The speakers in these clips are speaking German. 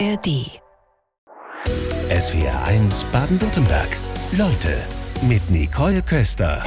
ARD. SWR 1 Baden-Württemberg. Leute mit Nicole Köster.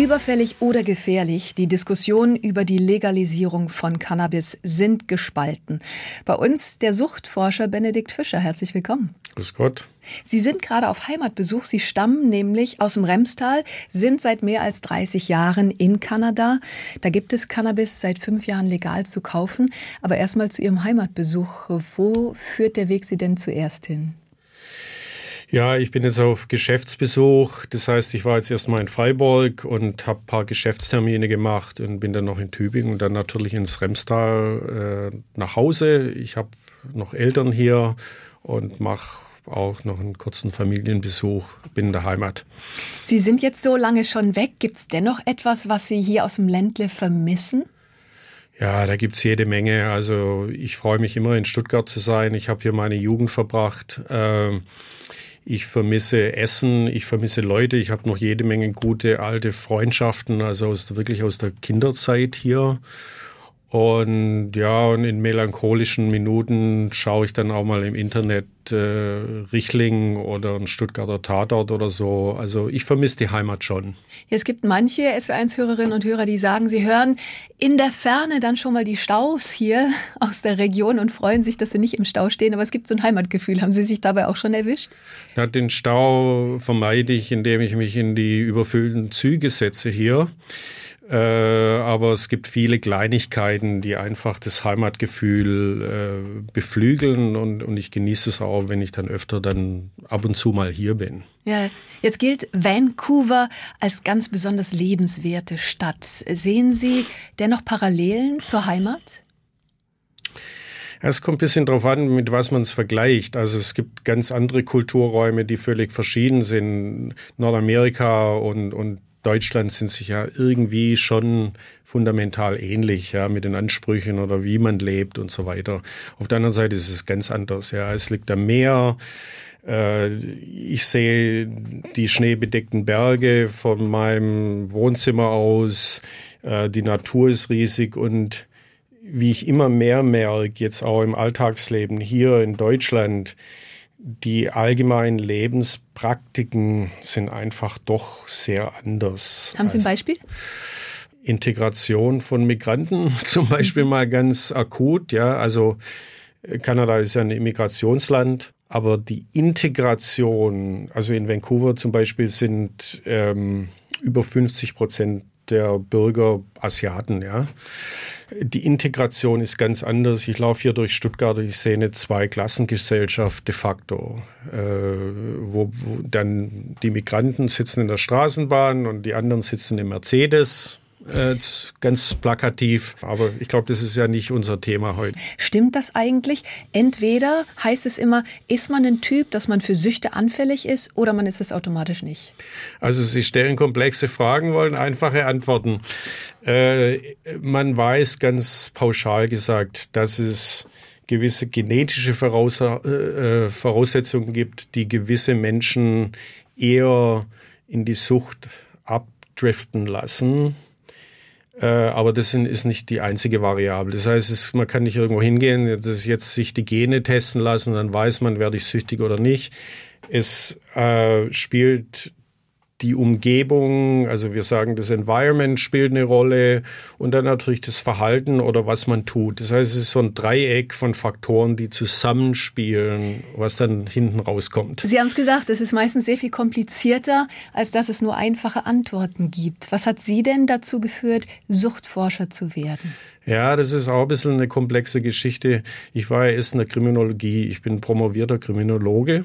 Überfällig oder gefährlich, die Diskussionen über die Legalisierung von Cannabis sind gespalten. Bei uns der Suchtforscher Benedikt Fischer. Herzlich willkommen. Grüß Gott. Sie sind gerade auf Heimatbesuch. Sie stammen nämlich aus dem Remstal, sind seit mehr als 30 Jahren in Kanada. Da gibt es Cannabis seit fünf Jahren legal zu kaufen. Aber erstmal zu Ihrem Heimatbesuch. Wo führt der Weg Sie denn zuerst hin? Ja, ich bin jetzt auf Geschäftsbesuch. Das heißt, ich war jetzt erstmal in Freiburg und habe ein paar Geschäftstermine gemacht und bin dann noch in Tübingen und dann natürlich ins Remstal äh, nach Hause. Ich habe noch Eltern hier und mache auch noch einen kurzen Familienbesuch, bin in der Heimat. Sie sind jetzt so lange schon weg. Gibt es dennoch etwas, was Sie hier aus dem Ländle vermissen? Ja, da gibt's jede Menge. Also ich freue mich immer in Stuttgart zu sein. Ich habe hier meine Jugend verbracht. Ähm, ich vermisse Essen, ich vermisse Leute, ich habe noch jede Menge gute alte Freundschaften, also aus, wirklich aus der Kinderzeit hier. Und ja, und in melancholischen Minuten schaue ich dann auch mal im Internet äh, Richling oder ein Stuttgarter Tatort oder so. Also ich vermisse die Heimat schon. Ja, es gibt manche SW1-Hörerinnen und Hörer, die sagen, sie hören in der Ferne dann schon mal die Staus hier aus der Region und freuen sich, dass sie nicht im Stau stehen. Aber es gibt so ein Heimatgefühl. Haben Sie sich dabei auch schon erwischt? Ja, den Stau vermeide ich, indem ich mich in die überfüllten Züge setze hier. Äh, aber es gibt viele Kleinigkeiten, die einfach das Heimatgefühl äh, beflügeln und, und ich genieße es auch, wenn ich dann öfter dann ab und zu mal hier bin. Ja, jetzt gilt Vancouver als ganz besonders lebenswerte Stadt. Sehen Sie dennoch Parallelen zur Heimat? Es kommt ein bisschen darauf an, mit was man es vergleicht. Also es gibt ganz andere Kulturräume, die völlig verschieden sind. Nordamerika und, und Deutschland sind sich ja irgendwie schon fundamental ähnlich, ja, mit den Ansprüchen oder wie man lebt und so weiter. Auf der anderen Seite ist es ganz anders, ja. Es liegt am Meer. Äh, ich sehe die schneebedeckten Berge von meinem Wohnzimmer aus. Äh, die Natur ist riesig und wie ich immer mehr merke, jetzt auch im Alltagsleben hier in Deutschland, die allgemeinen Lebenspraktiken sind einfach doch sehr anders. Haben Sie ein Beispiel? Integration von Migranten zum Beispiel mal ganz akut. Ja, also äh, Kanada ist ja ein Immigrationsland, aber die Integration, also in Vancouver zum Beispiel sind ähm, über 50 Prozent der Bürger Asiaten, ja. Die Integration ist ganz anders. Ich laufe hier durch Stuttgart und ich sehe eine Zweiklassengesellschaft de facto, äh, wo, wo dann die Migranten sitzen in der Straßenbahn und die anderen sitzen im Mercedes äh, ganz plakativ. Aber ich glaube, das ist ja nicht unser Thema heute. Stimmt das eigentlich? Entweder heißt es immer, ist man ein Typ, dass man für Süchte anfällig ist oder man ist es automatisch nicht? Also Sie stellen komplexe Fragen, wollen einfache Antworten. Äh, man weiß ganz pauschal gesagt, dass es gewisse genetische Voraus äh, Voraussetzungen gibt, die gewisse Menschen eher in die Sucht abdriften lassen äh, aber das ist nicht die einzige Variable. Das heißt, es, man kann nicht irgendwo hingehen, jetzt sich die Gene testen lassen, dann weiß man, werde ich süchtig oder nicht. Es äh, spielt die Umgebung, also wir sagen, das Environment spielt eine Rolle und dann natürlich das Verhalten oder was man tut. Das heißt, es ist so ein Dreieck von Faktoren, die zusammenspielen, was dann hinten rauskommt. Sie haben es gesagt, es ist meistens sehr viel komplizierter, als dass es nur einfache Antworten gibt. Was hat Sie denn dazu geführt, Suchtforscher zu werden? Ja, das ist auch ein bisschen eine komplexe Geschichte. Ich war ja erst in der Kriminologie. Ich bin promovierter Kriminologe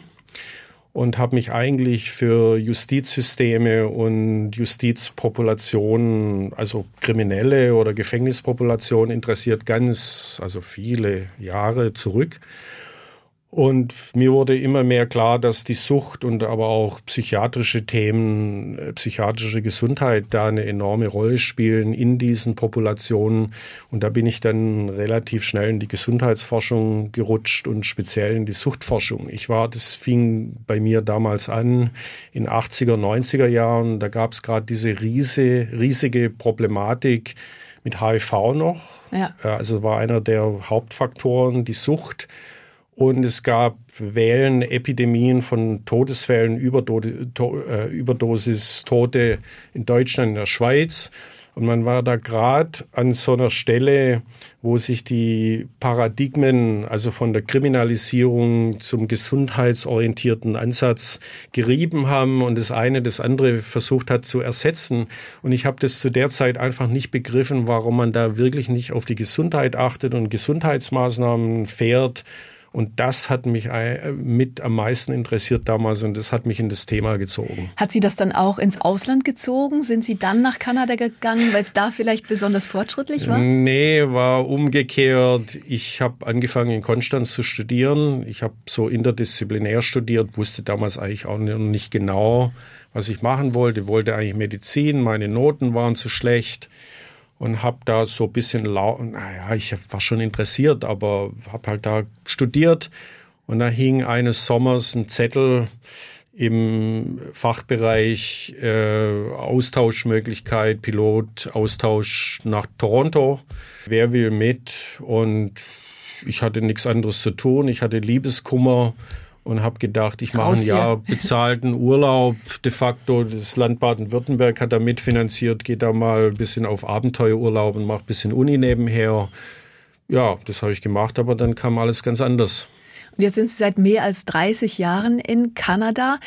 und habe mich eigentlich für Justizsysteme und Justizpopulationen, also Kriminelle oder Gefängnispopulationen interessiert, ganz, also viele Jahre zurück. Und mir wurde immer mehr klar, dass die Sucht und aber auch psychiatrische Themen, äh, psychiatrische Gesundheit da eine enorme Rolle spielen in diesen Populationen. Und da bin ich dann relativ schnell in die Gesundheitsforschung gerutscht und speziell in die Suchtforschung. Ich war, das fing bei mir damals an in 80er, 90er Jahren. Da gab es gerade diese riese, riesige Problematik mit HIV noch Ja. Also war einer der Hauptfaktoren die Sucht. Und es gab Wellenepidemien von Todesfällen, äh, Überdosis, Tote in Deutschland, in der Schweiz. Und man war da gerade an so einer Stelle, wo sich die Paradigmen, also von der Kriminalisierung zum gesundheitsorientierten Ansatz gerieben haben und das eine das andere versucht hat zu ersetzen. Und ich habe das zu der Zeit einfach nicht begriffen, warum man da wirklich nicht auf die Gesundheit achtet und Gesundheitsmaßnahmen fährt und das hat mich äh, mit am meisten interessiert damals und das hat mich in das Thema gezogen. Hat Sie das dann auch ins Ausland gezogen? Sind Sie dann nach Kanada gegangen, weil es da vielleicht besonders fortschrittlich war? Nee, war umgekehrt. Ich habe angefangen in Konstanz zu studieren. Ich habe so interdisziplinär studiert, wusste damals eigentlich auch nicht genau, was ich machen wollte. Wollte eigentlich Medizin, meine Noten waren zu schlecht und habe da so ein bisschen, naja, ich war schon interessiert, aber habe halt da studiert und da hing eines Sommers ein Zettel im Fachbereich äh, Austauschmöglichkeit, Pilot, Austausch nach Toronto. Wer will mit? Und ich hatte nichts anderes zu tun. Ich hatte Liebeskummer und habe gedacht, ich mache ein Jahr bezahlten Urlaub. De facto, das Land Baden-Württemberg hat da mitfinanziert, geht da mal ein bisschen auf Abenteuerurlaub und macht ein bisschen Uni nebenher. Ja, das habe ich gemacht, aber dann kam alles ganz anders. Und jetzt sind Sie seit mehr als 30 Jahren in Kanada.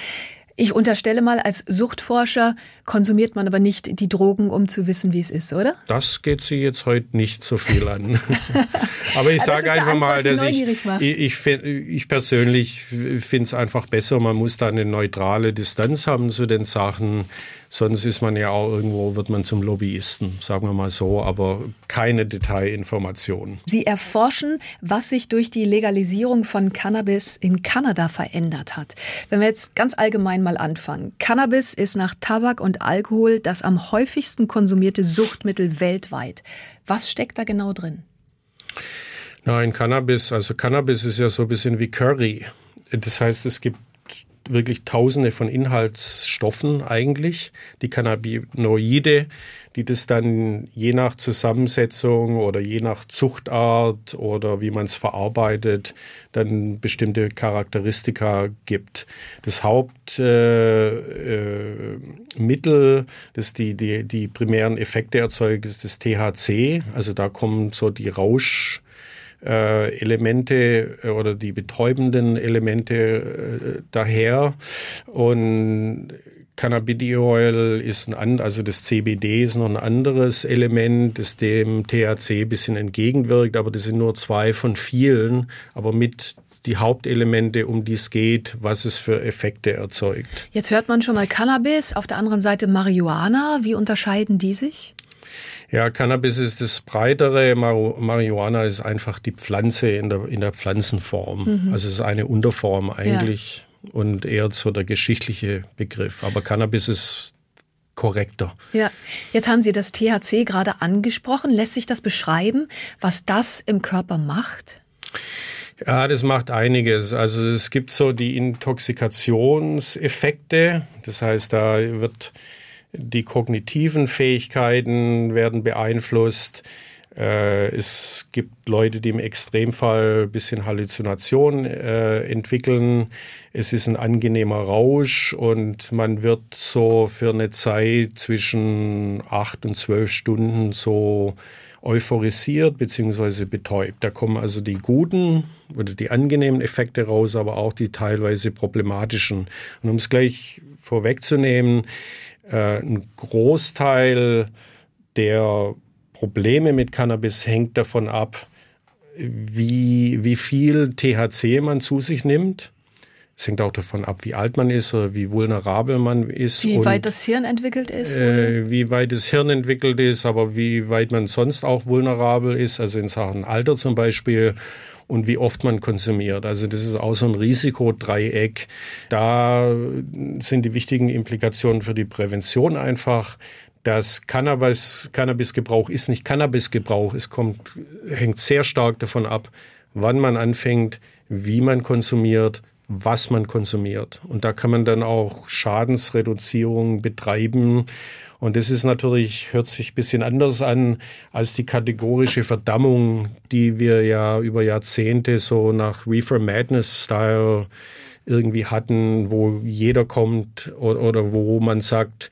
Ich unterstelle mal, als Suchtforscher konsumiert man aber nicht die Drogen, um zu wissen, wie es ist, oder? Das geht Sie jetzt heute nicht so viel an. aber ich sage einfach mal, dass ich, ich, ich, persönlich finde es einfach besser, man muss da eine neutrale Distanz haben zu den Sachen. Sonst ist man ja auch irgendwo, wird man zum Lobbyisten, sagen wir mal so, aber keine Detailinformationen. Sie erforschen, was sich durch die Legalisierung von Cannabis in Kanada verändert hat. Wenn wir jetzt ganz allgemein mal anfangen. Cannabis ist nach Tabak und Alkohol das am häufigsten konsumierte Suchtmittel weltweit. Was steckt da genau drin? Nein, Cannabis, also Cannabis ist ja so ein bisschen wie Curry. Das heißt, es gibt wirklich tausende von Inhaltsstoffen eigentlich, die Cannabinoide, die das dann je nach Zusammensetzung oder je nach Zuchtart oder wie man es verarbeitet, dann bestimmte Charakteristika gibt. Das Hauptmittel, äh, äh, das die, die, die primären Effekte erzeugt, ist das THC. Also da kommen so die Rausch äh, Elemente äh, oder die betäubenden Elemente äh, daher. Und Cannabidiol ist ein also das CBD ist noch ein anderes Element, das dem THC ein bisschen entgegenwirkt, aber das sind nur zwei von vielen, aber mit die Hauptelemente, um die es geht, was es für Effekte erzeugt. Jetzt hört man schon mal Cannabis, auf der anderen Seite Marihuana. Wie unterscheiden die sich? Ja, Cannabis ist das breitere, Marihuana ist einfach die Pflanze in der, in der Pflanzenform. Mhm. Also es ist eine Unterform eigentlich ja. und eher so der geschichtliche Begriff. Aber Cannabis ist korrekter. Ja, jetzt haben Sie das THC gerade angesprochen. Lässt sich das beschreiben, was das im Körper macht? Ja, das macht einiges. Also es gibt so die Intoxikationseffekte. Das heißt, da wird die kognitiven Fähigkeiten werden beeinflusst. Äh, es gibt Leute, die im Extremfall ein bisschen Halluzination äh, entwickeln. Es ist ein angenehmer Rausch und man wird so für eine Zeit zwischen acht und zwölf Stunden so euphorisiert bzw. betäubt. Da kommen also die guten oder die angenehmen Effekte raus, aber auch die teilweise problematischen. Und um es gleich vorwegzunehmen, äh, ein Großteil der Probleme mit Cannabis hängt davon ab, wie, wie viel THC man zu sich nimmt. Es hängt auch davon ab, wie alt man ist oder wie vulnerabel man ist. Wie weit das Hirn entwickelt ist. Äh, wie weit das Hirn entwickelt ist, aber wie weit man sonst auch vulnerabel ist, also in Sachen Alter zum Beispiel und wie oft man konsumiert. Also das ist auch so ein Risikodreieck. Da sind die wichtigen Implikationen für die Prävention einfach. dass Cannabis, Cannabisgebrauch ist nicht Cannabisgebrauch. Es kommt, hängt sehr stark davon ab, wann man anfängt, wie man konsumiert, was man konsumiert. Und da kann man dann auch Schadensreduzierung betreiben. Und das ist natürlich, hört sich ein bisschen anders an als die kategorische Verdammung, die wir ja über Jahrzehnte so nach Reefer Madness Style irgendwie hatten, wo jeder kommt oder, oder wo man sagt,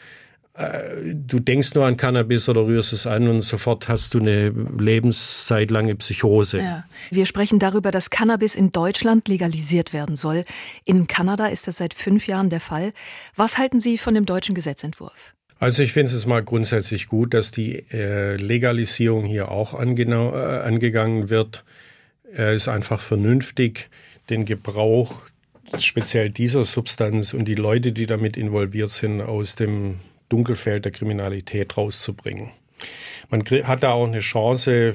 äh, du denkst nur an Cannabis oder rührst es an und sofort hast du eine lebenszeitlange Psychose. Ja. Wir sprechen darüber, dass Cannabis in Deutschland legalisiert werden soll. In Kanada ist das seit fünf Jahren der Fall. Was halten Sie von dem deutschen Gesetzentwurf? Also ich finde es mal grundsätzlich gut, dass die äh, Legalisierung hier auch äh, angegangen wird. Er ist einfach vernünftig, den Gebrauch speziell dieser Substanz und die Leute, die damit involviert sind, aus dem Dunkelfeld der Kriminalität rauszubringen. Man hat da auch eine Chance,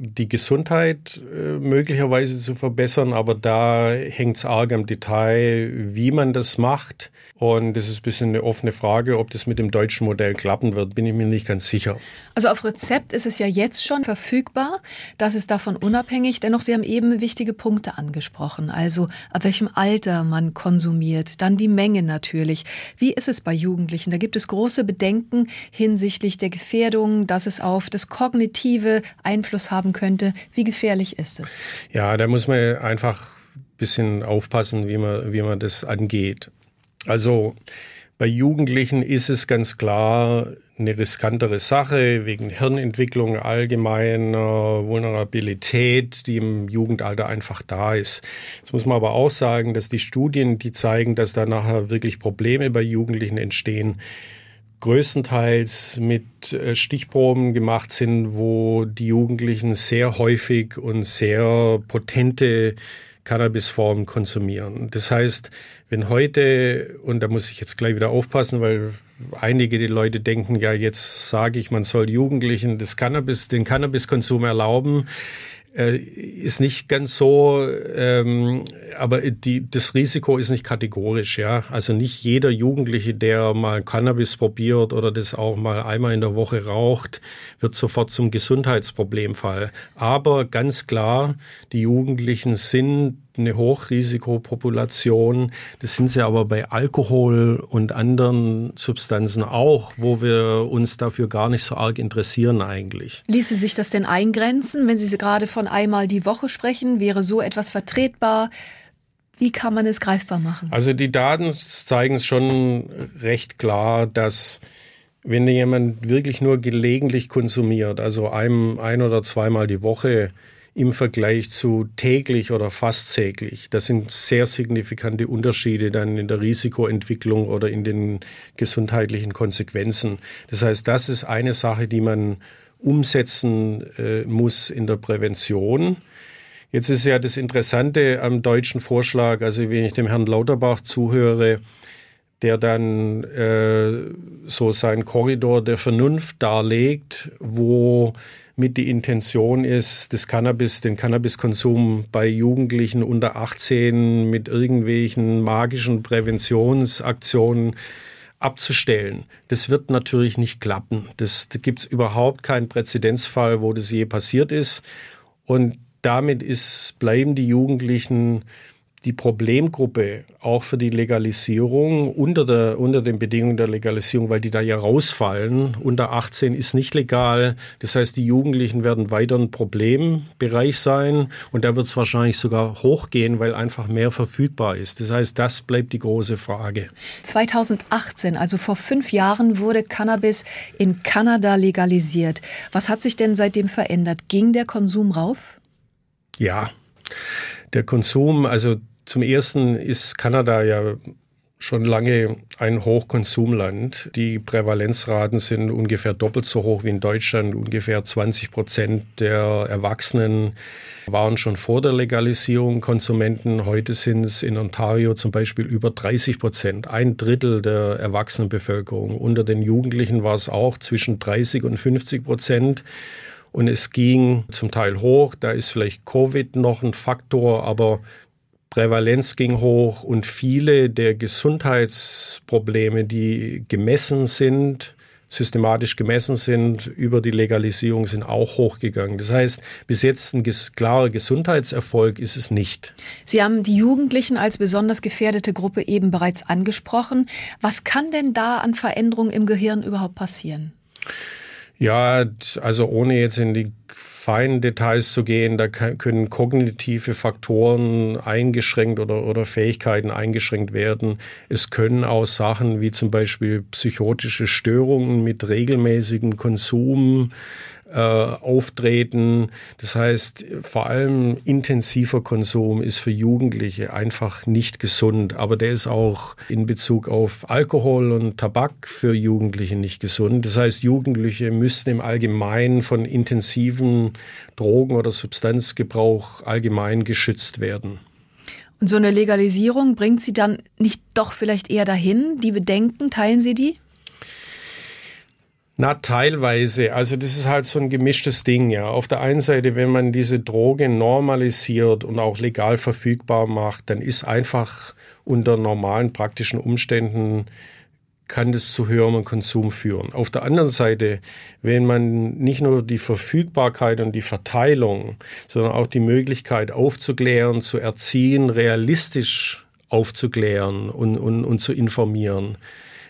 die Gesundheit äh, möglicherweise zu verbessern, aber da hängt es arg am Detail, wie man das macht. Und das ist ein bisschen eine offene Frage, ob das mit dem deutschen Modell klappen wird, bin ich mir nicht ganz sicher. Also auf Rezept ist es ja jetzt schon verfügbar. Das ist davon unabhängig. Dennoch, Sie haben eben wichtige Punkte angesprochen. Also ab welchem Alter man konsumiert, dann die Menge natürlich. Wie ist es bei Jugendlichen? Da gibt es große Bedenken hinsichtlich der Gefährdung, dass es auf das kognitive Einfluss haben könnte. Wie gefährlich ist es? Ja, da muss man einfach ein bisschen aufpassen, wie man, wie man das angeht. Also bei Jugendlichen ist es ganz klar eine riskantere Sache wegen Hirnentwicklung allgemeiner Vulnerabilität, die im Jugendalter einfach da ist. Jetzt muss man aber auch sagen, dass die Studien, die zeigen, dass da nachher wirklich Probleme bei Jugendlichen entstehen, größtenteils mit äh, Stichproben gemacht sind, wo die Jugendlichen sehr häufig und sehr potente Cannabisformen konsumieren. Das heißt, wenn heute, und da muss ich jetzt gleich wieder aufpassen, weil einige die Leute denken, ja, jetzt sage ich, man soll Jugendlichen das Cannabis, den Cannabiskonsum erlauben äh, ist nicht ganz so, ähm, aber die, das Risiko ist nicht kategorisch, ja. Also nicht jeder Jugendliche, der mal Cannabis probiert oder das auch mal einmal in der Woche raucht, wird sofort zum Gesundheitsproblemfall. Aber ganz klar, die Jugendlichen sind eine Hochrisikopopulation. Das sind sie aber bei Alkohol und anderen Substanzen auch, wo wir uns dafür gar nicht so arg interessieren eigentlich. Ließe sich das denn eingrenzen, wenn Sie gerade von einmal die Woche sprechen? Wäre so etwas vertretbar? Wie kann man es greifbar machen? Also die Daten zeigen es schon recht klar, dass wenn jemand wirklich nur gelegentlich konsumiert, also ein, ein oder zweimal die Woche, im Vergleich zu täglich oder fast täglich. Das sind sehr signifikante Unterschiede dann in der Risikoentwicklung oder in den gesundheitlichen Konsequenzen. Das heißt, das ist eine Sache, die man umsetzen äh, muss in der Prävention. Jetzt ist ja das Interessante am deutschen Vorschlag, also wenn ich dem Herrn Lauterbach zuhöre, der dann äh, so seinen Korridor der Vernunft darlegt, wo mit die Intention ist, das Cannabis, den Cannabiskonsum bei Jugendlichen unter 18 mit irgendwelchen magischen Präventionsaktionen abzustellen. Das wird natürlich nicht klappen. Das, da gibt es überhaupt keinen Präzedenzfall, wo das je passiert ist. Und damit ist, bleiben die Jugendlichen die Problemgruppe auch für die Legalisierung unter, der, unter den Bedingungen der Legalisierung, weil die da ja rausfallen. Unter 18 ist nicht legal. Das heißt, die Jugendlichen werden weiter ein Problembereich sein und da wird es wahrscheinlich sogar hochgehen, weil einfach mehr verfügbar ist. Das heißt, das bleibt die große Frage. 2018, also vor fünf Jahren, wurde Cannabis in Kanada legalisiert. Was hat sich denn seitdem verändert? Ging der Konsum rauf? Ja. Der Konsum, also zum ersten ist Kanada ja schon lange ein Hochkonsumland. Die Prävalenzraten sind ungefähr doppelt so hoch wie in Deutschland. Ungefähr 20 Prozent der Erwachsenen waren schon vor der Legalisierung Konsumenten. Heute sind es in Ontario zum Beispiel über 30 Prozent. Ein Drittel der Erwachsenenbevölkerung. Unter den Jugendlichen war es auch zwischen 30 und 50 Prozent. Und es ging zum Teil hoch. Da ist vielleicht Covid noch ein Faktor, aber Prävalenz ging hoch und viele der Gesundheitsprobleme, die gemessen sind, systematisch gemessen sind über die Legalisierung, sind auch hochgegangen. Das heißt, bis jetzt ein klarer Gesundheitserfolg ist es nicht. Sie haben die Jugendlichen als besonders gefährdete Gruppe eben bereits angesprochen. Was kann denn da an Veränderungen im Gehirn überhaupt passieren? Ja, also ohne jetzt in die feinen Details zu gehen, da können kognitive Faktoren eingeschränkt oder, oder Fähigkeiten eingeschränkt werden. Es können auch Sachen wie zum Beispiel psychotische Störungen mit regelmäßigem Konsum äh, auftreten. Das heißt, vor allem intensiver Konsum ist für Jugendliche einfach nicht gesund. Aber der ist auch in Bezug auf Alkohol und Tabak für Jugendliche nicht gesund. Das heißt, Jugendliche müssten im Allgemeinen von intensiven Drogen- oder Substanzgebrauch allgemein geschützt werden. Und so eine Legalisierung bringt sie dann nicht doch vielleicht eher dahin? Die Bedenken, teilen Sie die? Na, teilweise. Also das ist halt so ein gemischtes Ding, ja. Auf der einen Seite, wenn man diese Droge normalisiert und auch legal verfügbar macht, dann ist einfach unter normalen praktischen Umständen kann das zu höherem Konsum führen. Auf der anderen Seite, wenn man nicht nur die Verfügbarkeit und die Verteilung, sondern auch die Möglichkeit aufzuklären, zu erziehen, realistisch aufzuklären und, und, und zu informieren,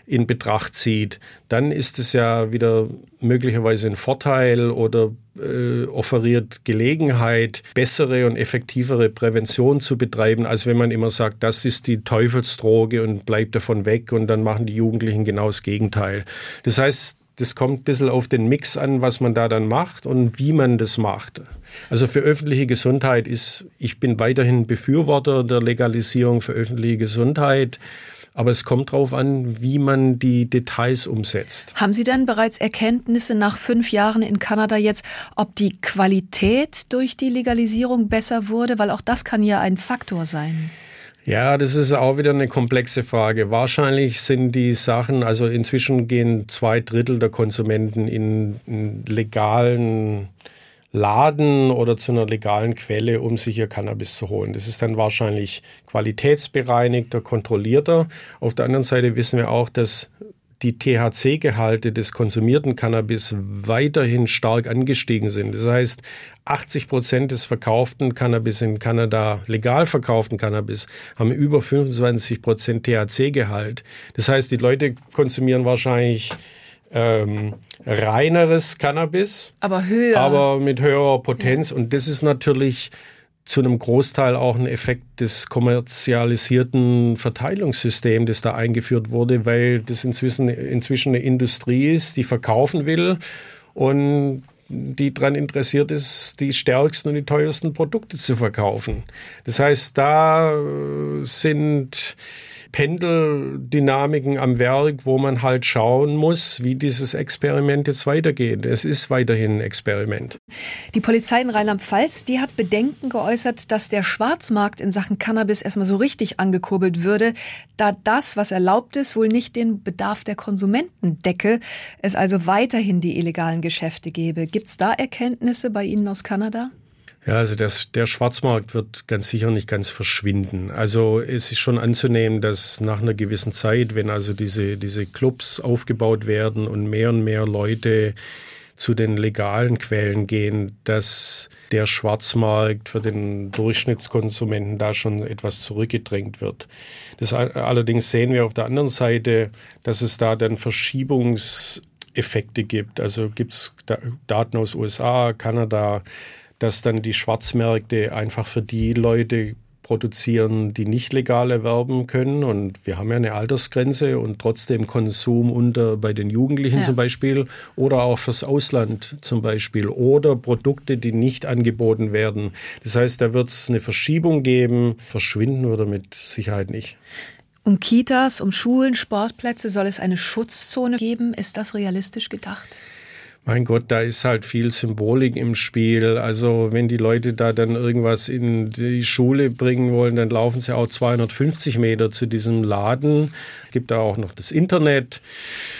in Betracht zieht, dann ist es ja wieder möglicherweise ein Vorteil oder äh, offeriert Gelegenheit, bessere und effektivere Prävention zu betreiben, als wenn man immer sagt, das ist die Teufelsdroge und bleibt davon weg und dann machen die Jugendlichen genau das Gegenteil. Das heißt, das kommt ein bisschen auf den Mix an, was man da dann macht und wie man das macht. Also für öffentliche Gesundheit ist, ich bin weiterhin Befürworter der Legalisierung für öffentliche Gesundheit. Aber es kommt darauf an, wie man die Details umsetzt. Haben Sie denn bereits Erkenntnisse nach fünf Jahren in Kanada jetzt, ob die Qualität durch die Legalisierung besser wurde? Weil auch das kann ja ein Faktor sein. Ja, das ist auch wieder eine komplexe Frage. Wahrscheinlich sind die Sachen, also inzwischen gehen zwei Drittel der Konsumenten in, in legalen Laden oder zu einer legalen Quelle, um sich ihr Cannabis zu holen. Das ist dann wahrscheinlich qualitätsbereinigter, kontrollierter. Auf der anderen Seite wissen wir auch, dass die THC-Gehalte des konsumierten Cannabis weiterhin stark angestiegen sind. Das heißt, 80 Prozent des verkauften Cannabis in Kanada, legal verkauften Cannabis, haben über 25 Prozent THC-Gehalt. Das heißt, die Leute konsumieren wahrscheinlich ähm, reineres Cannabis, aber höher, aber mit höherer Potenz. Und das ist natürlich zu einem Großteil auch ein Effekt des kommerzialisierten Verteilungssystems, das da eingeführt wurde, weil das inzwischen, inzwischen eine Industrie ist, die verkaufen will und die daran interessiert ist, die stärksten und die teuersten Produkte zu verkaufen. Das heißt, da sind Pendeldynamiken am Werk, wo man halt schauen muss, wie dieses Experiment jetzt weitergeht. Es ist weiterhin ein Experiment. Die Polizei in Rheinland-Pfalz, die hat Bedenken geäußert, dass der Schwarzmarkt in Sachen Cannabis erstmal so richtig angekurbelt würde, da das, was erlaubt ist, wohl nicht den Bedarf der Konsumenten decke, es also weiterhin die illegalen Geschäfte gäbe. Gibt es da Erkenntnisse bei Ihnen aus Kanada? Ja, also das, der Schwarzmarkt wird ganz sicher nicht ganz verschwinden. Also es ist schon anzunehmen, dass nach einer gewissen Zeit, wenn also diese, diese Clubs aufgebaut werden und mehr und mehr Leute zu den legalen Quellen gehen, dass der Schwarzmarkt für den Durchschnittskonsumenten da schon etwas zurückgedrängt wird. Das allerdings sehen wir auf der anderen Seite, dass es da dann Verschiebungseffekte gibt. Also gibt es Daten aus USA, Kanada, dass dann die Schwarzmärkte einfach für die Leute produzieren, die nicht legal erwerben können. Und wir haben ja eine Altersgrenze und trotzdem Konsum unter bei den Jugendlichen ja. zum Beispiel oder auch fürs Ausland zum Beispiel oder Produkte, die nicht angeboten werden. Das heißt, da wird es eine Verschiebung geben. Verschwinden oder mit Sicherheit nicht. Um Kitas, um Schulen, Sportplätze soll es eine Schutzzone geben. Ist das realistisch gedacht? Mein Gott, da ist halt viel Symbolik im Spiel. Also wenn die Leute da dann irgendwas in die Schule bringen wollen, dann laufen sie auch 250 Meter zu diesem Laden. Gibt da auch noch das Internet.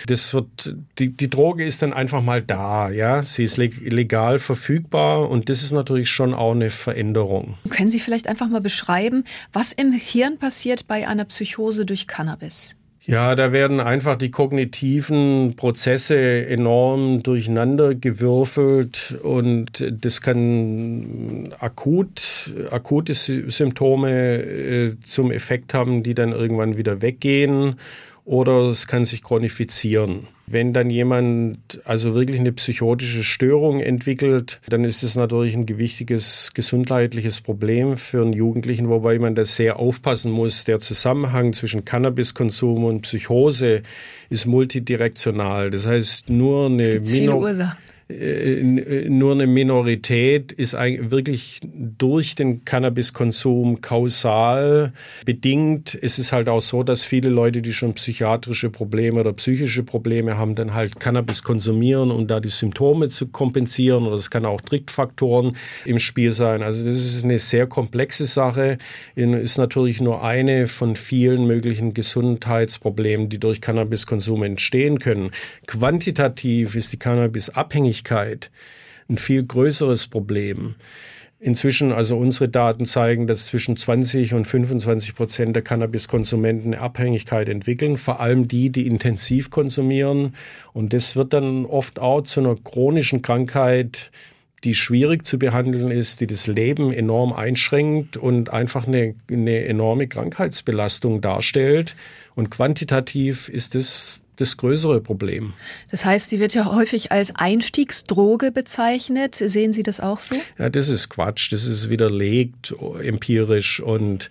Das wird, die, die Droge ist dann einfach mal da, ja. Sie ist legal verfügbar und das ist natürlich schon auch eine Veränderung. Können Sie vielleicht einfach mal beschreiben, was im Hirn passiert bei einer Psychose durch Cannabis? Ja, da werden einfach die kognitiven Prozesse enorm durcheinander gewürfelt und das kann akut, akute Symptome äh, zum Effekt haben, die dann irgendwann wieder weggehen oder es kann sich chronifizieren. Wenn dann jemand also wirklich eine psychotische Störung entwickelt, dann ist es natürlich ein gewichtiges gesundheitliches Problem für einen Jugendlichen, wobei man da sehr aufpassen muss. Der Zusammenhang zwischen Cannabiskonsum und Psychose ist multidirektional. Das heißt, nur eine es gibt viele Ursachen nur eine Minorität ist wirklich durch den Cannabiskonsum kausal bedingt. Es ist halt auch so, dass viele Leute, die schon psychiatrische Probleme oder psychische Probleme haben, dann halt Cannabis konsumieren, um da die Symptome zu kompensieren. Oder es kann auch Trickfaktoren im Spiel sein. Also das ist eine sehr komplexe Sache. Ist natürlich nur eine von vielen möglichen Gesundheitsproblemen, die durch Cannabiskonsum entstehen können. Quantitativ ist die Cannabisabhängigkeit Abhängigkeit ein viel größeres Problem. Inzwischen, also unsere Daten zeigen, dass zwischen 20 und 25 Prozent der Cannabiskonsumenten eine Abhängigkeit entwickeln, vor allem die, die intensiv konsumieren. Und das wird dann oft auch zu einer chronischen Krankheit, die schwierig zu behandeln ist, die das Leben enorm einschränkt und einfach eine, eine enorme Krankheitsbelastung darstellt. Und quantitativ ist es das größere Problem. Das heißt, sie wird ja häufig als Einstiegsdroge bezeichnet. Sehen Sie das auch so? Ja, das ist Quatsch. Das ist widerlegt empirisch und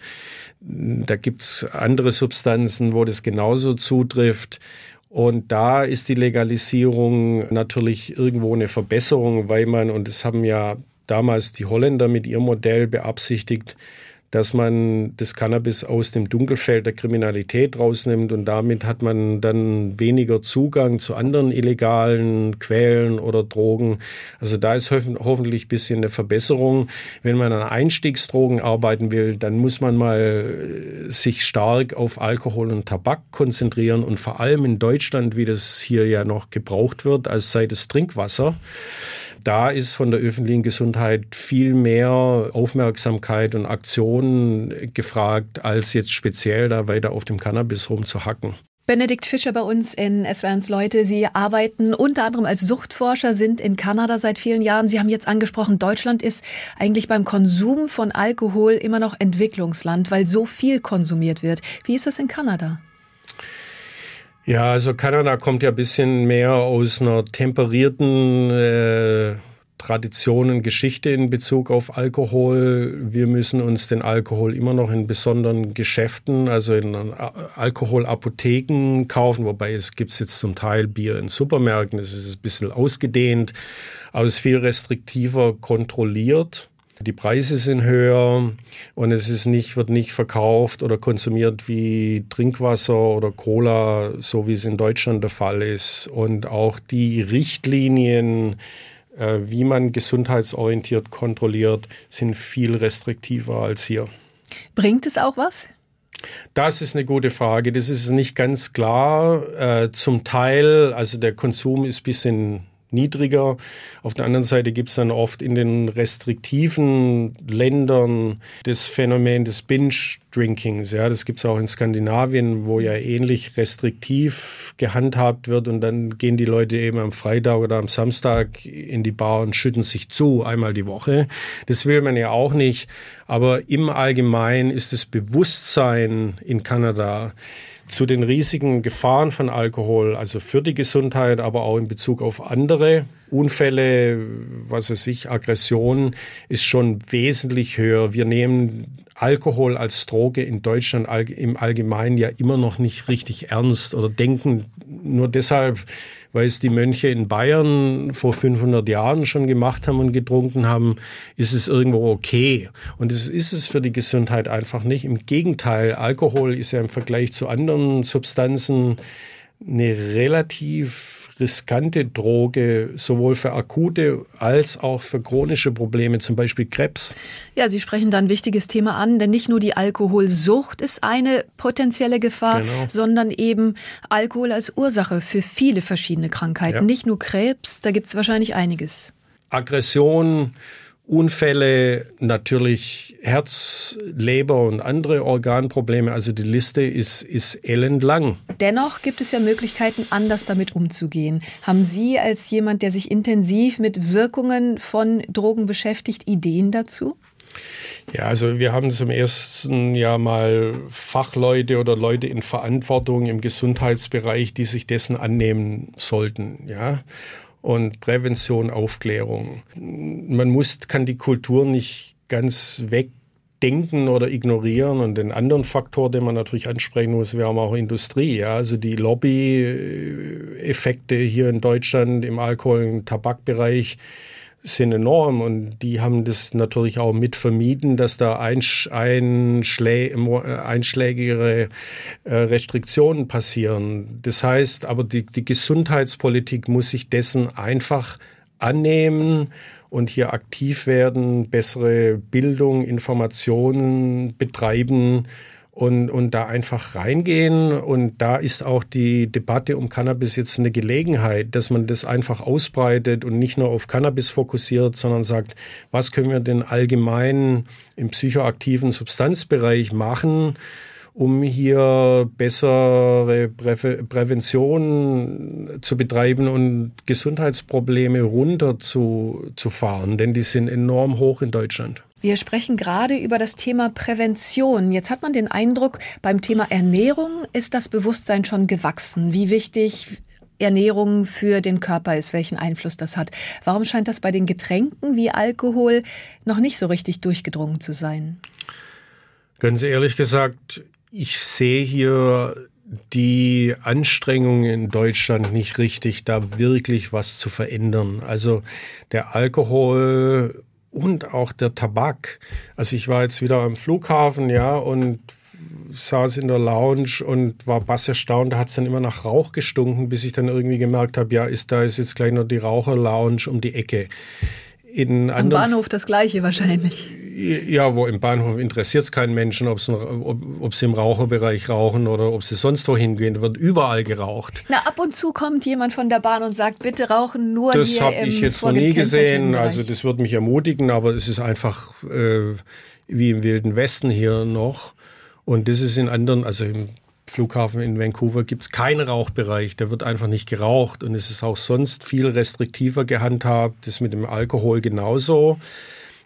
da gibt's andere Substanzen, wo das genauso zutrifft. Und da ist die Legalisierung natürlich irgendwo eine Verbesserung, weil man, und das haben ja damals die Holländer mit ihrem Modell beabsichtigt, dass man das Cannabis aus dem Dunkelfeld der Kriminalität rausnimmt und damit hat man dann weniger Zugang zu anderen illegalen Quellen oder Drogen. Also da ist hoffentlich ein bisschen eine Verbesserung. Wenn man an Einstiegsdrogen arbeiten will, dann muss man mal äh, sich stark auf Alkohol und Tabak konzentrieren und vor allem in Deutschland, wie das hier ja noch gebraucht wird, als sei das Trinkwasser da ist von der öffentlichen Gesundheit viel mehr Aufmerksamkeit und Aktion gefragt, als jetzt speziell da weiter auf dem Cannabis rumzuhacken. Benedikt Fischer bei uns in SWRs Leute. Sie arbeiten unter anderem als Suchtforscher, sind in Kanada seit vielen Jahren. Sie haben jetzt angesprochen, Deutschland ist eigentlich beim Konsum von Alkohol immer noch Entwicklungsland, weil so viel konsumiert wird. Wie ist das in Kanada? Ja, also Kanada kommt ja ein bisschen mehr aus einer temperierten äh, Tradition und Geschichte in Bezug auf Alkohol. Wir müssen uns den Alkohol immer noch in besonderen Geschäften, also in Alkoholapotheken kaufen, wobei es gibt jetzt zum Teil Bier in Supermärkten, das ist ein bisschen ausgedehnt, aber es ist viel restriktiver kontrolliert. Die Preise sind höher und es ist nicht, wird nicht verkauft oder konsumiert wie Trinkwasser oder Cola, so wie es in Deutschland der Fall ist. Und auch die Richtlinien, äh, wie man gesundheitsorientiert kontrolliert, sind viel restriktiver als hier. Bringt es auch was? Das ist eine gute Frage. Das ist nicht ganz klar. Äh, zum Teil, also der Konsum ist bisschen niedriger. Auf der anderen Seite gibt es dann oft in den restriktiven Ländern das Phänomen des Binge-Drinkings. Ja, das gibt es auch in Skandinavien, wo ja ähnlich restriktiv gehandhabt wird und dann gehen die Leute eben am Freitag oder am Samstag in die Bar und schütten sich zu, einmal die Woche. Das will man ja auch nicht. Aber im Allgemeinen ist das Bewusstsein in Kanada zu den riesigen Gefahren von Alkohol, also für die Gesundheit, aber auch in Bezug auf andere Unfälle, was weiß ich, Aggression, ist schon wesentlich höher. Wir nehmen Alkohol als Droge in Deutschland im Allgemeinen ja immer noch nicht richtig ernst oder denken nur deshalb, weil es die Mönche in Bayern vor 500 Jahren schon gemacht haben und getrunken haben, ist es irgendwo okay. Und es ist es für die Gesundheit einfach nicht. Im Gegenteil, Alkohol ist ja im Vergleich zu anderen Substanzen eine relativ riskante Droge, sowohl für akute als auch für chronische Probleme, zum Beispiel Krebs. Ja, Sie sprechen da ein wichtiges Thema an, denn nicht nur die Alkoholsucht ist eine potenzielle Gefahr, genau. sondern eben Alkohol als Ursache für viele verschiedene Krankheiten. Ja. Nicht nur Krebs, da gibt es wahrscheinlich einiges. Aggression, Unfälle, natürlich Herz, Leber und andere Organprobleme. Also die Liste ist, ist ellenlang. Dennoch gibt es ja Möglichkeiten, anders damit umzugehen. Haben Sie als jemand, der sich intensiv mit Wirkungen von Drogen beschäftigt, Ideen dazu? Ja, also wir haben zum ersten Jahr mal Fachleute oder Leute in Verantwortung im Gesundheitsbereich, die sich dessen annehmen sollten. Ja und Prävention, Aufklärung. Man muss, kann die Kultur nicht ganz wegdenken oder ignorieren. Und den anderen Faktor, den man natürlich ansprechen muss, wäre auch Industrie. Ja? Also die Lobby-Effekte hier in Deutschland im Alkohol- und Tabakbereich sind enorm und die haben das natürlich auch mit vermieden, dass da einschlä einschlägigere äh, Restriktionen passieren. Das heißt, aber die, die Gesundheitspolitik muss sich dessen einfach annehmen und hier aktiv werden, bessere Bildung, Informationen betreiben und, und da einfach reingehen. Und da ist auch die Debatte um Cannabis jetzt eine Gelegenheit, dass man das einfach ausbreitet und nicht nur auf Cannabis fokussiert, sondern sagt, was können wir denn allgemein im psychoaktiven Substanzbereich machen, um hier bessere Prä Prävention zu betreiben und Gesundheitsprobleme runter zu, zu fahren, denn die sind enorm hoch in Deutschland. Wir sprechen gerade über das Thema Prävention. Jetzt hat man den Eindruck, beim Thema Ernährung ist das Bewusstsein schon gewachsen, wie wichtig Ernährung für den Körper ist, welchen Einfluss das hat. Warum scheint das bei den Getränken wie Alkohol noch nicht so richtig durchgedrungen zu sein? Ganz ehrlich gesagt, ich sehe hier die Anstrengungen in Deutschland nicht richtig, da wirklich was zu verändern. Also der Alkohol und auch der Tabak. Also ich war jetzt wieder am Flughafen, ja, und saß in der Lounge und war bass erstaunt. Da hat es dann immer nach Rauch gestunken, bis ich dann irgendwie gemerkt habe, ja, ist da ist jetzt gleich noch die Raucher-Lounge um die Ecke. In Am Bahnhof das gleiche wahrscheinlich. Ja, wo im Bahnhof interessiert es keinen Menschen, ob, ob sie im Raucherbereich rauchen oder ob sie sonst wohin gehen. Da wird überall geraucht. Na, ab und zu kommt jemand von der Bahn und sagt, bitte rauchen nur das hier Das habe ich jetzt noch nie gesehen. Also das wird mich ermutigen, aber es ist einfach äh, wie im Wilden Westen hier noch. Und das ist in anderen, also im Flughafen in Vancouver gibt es keinen Rauchbereich, da wird einfach nicht geraucht und es ist auch sonst viel restriktiver gehandhabt, das mit dem Alkohol genauso.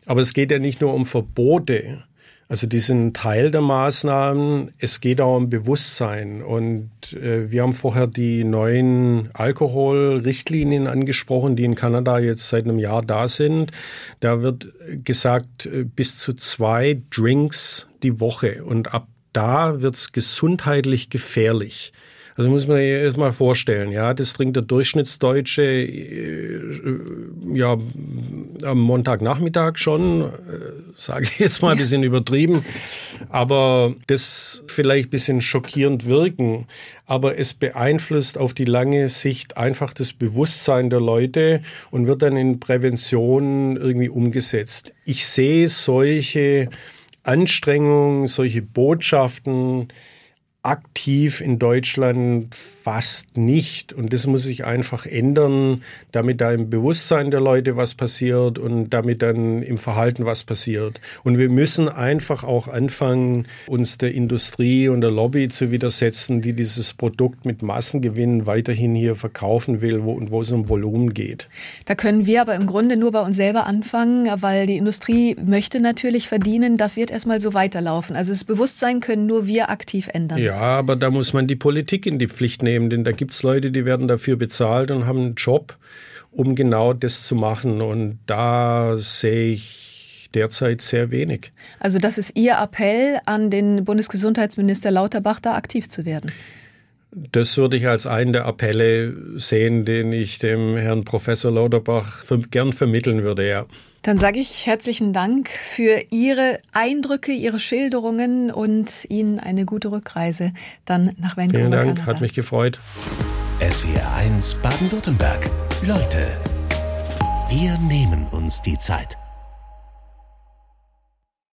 Aber es geht ja nicht nur um Verbote. Also die sind Teil der Maßnahmen. Es geht auch um Bewusstsein. Und äh, wir haben vorher die neuen Alkoholrichtlinien angesprochen, die in Kanada jetzt seit einem Jahr da sind. Da wird gesagt, äh, bis zu zwei Drinks die Woche. Und ab da wird's gesundheitlich gefährlich. Also muss man sich erst mal vorstellen, ja, das trinkt der Durchschnittsdeutsche äh, ja am Montagnachmittag schon, äh, sage ich jetzt mal ein bisschen übertrieben, aber das vielleicht ein bisschen schockierend wirken, aber es beeinflusst auf die lange Sicht einfach das Bewusstsein der Leute und wird dann in Prävention irgendwie umgesetzt. Ich sehe solche Anstrengungen, solche Botschaften aktiv in Deutschland fast nicht. Und das muss sich einfach ändern, damit da im Bewusstsein der Leute was passiert und damit dann im Verhalten was passiert. Und wir müssen einfach auch anfangen, uns der Industrie und der Lobby zu widersetzen, die dieses Produkt mit Massengewinn weiterhin hier verkaufen will wo, und wo es um Volumen geht. Da können wir aber im Grunde nur bei uns selber anfangen, weil die Industrie möchte natürlich verdienen. Das wird erstmal so weiterlaufen. Also das Bewusstsein können nur wir aktiv ändern. Ja. Ja, aber da muss man die Politik in die Pflicht nehmen, denn da gibt es Leute, die werden dafür bezahlt und haben einen Job, um genau das zu machen. Und da sehe ich derzeit sehr wenig. Also das ist Ihr Appell an den Bundesgesundheitsminister Lauterbach, da aktiv zu werden. Das würde ich als einen der Appelle sehen, den ich dem Herrn Professor Lauterbach gern vermitteln würde, ja. Dann sage ich herzlichen Dank für Ihre Eindrücke, Ihre Schilderungen und Ihnen eine gute Rückreise dann nach Vancouver. Vielen Dank, Kanada. hat mich gefreut. SWR 1 Baden-Württemberg. Leute, wir nehmen uns die Zeit.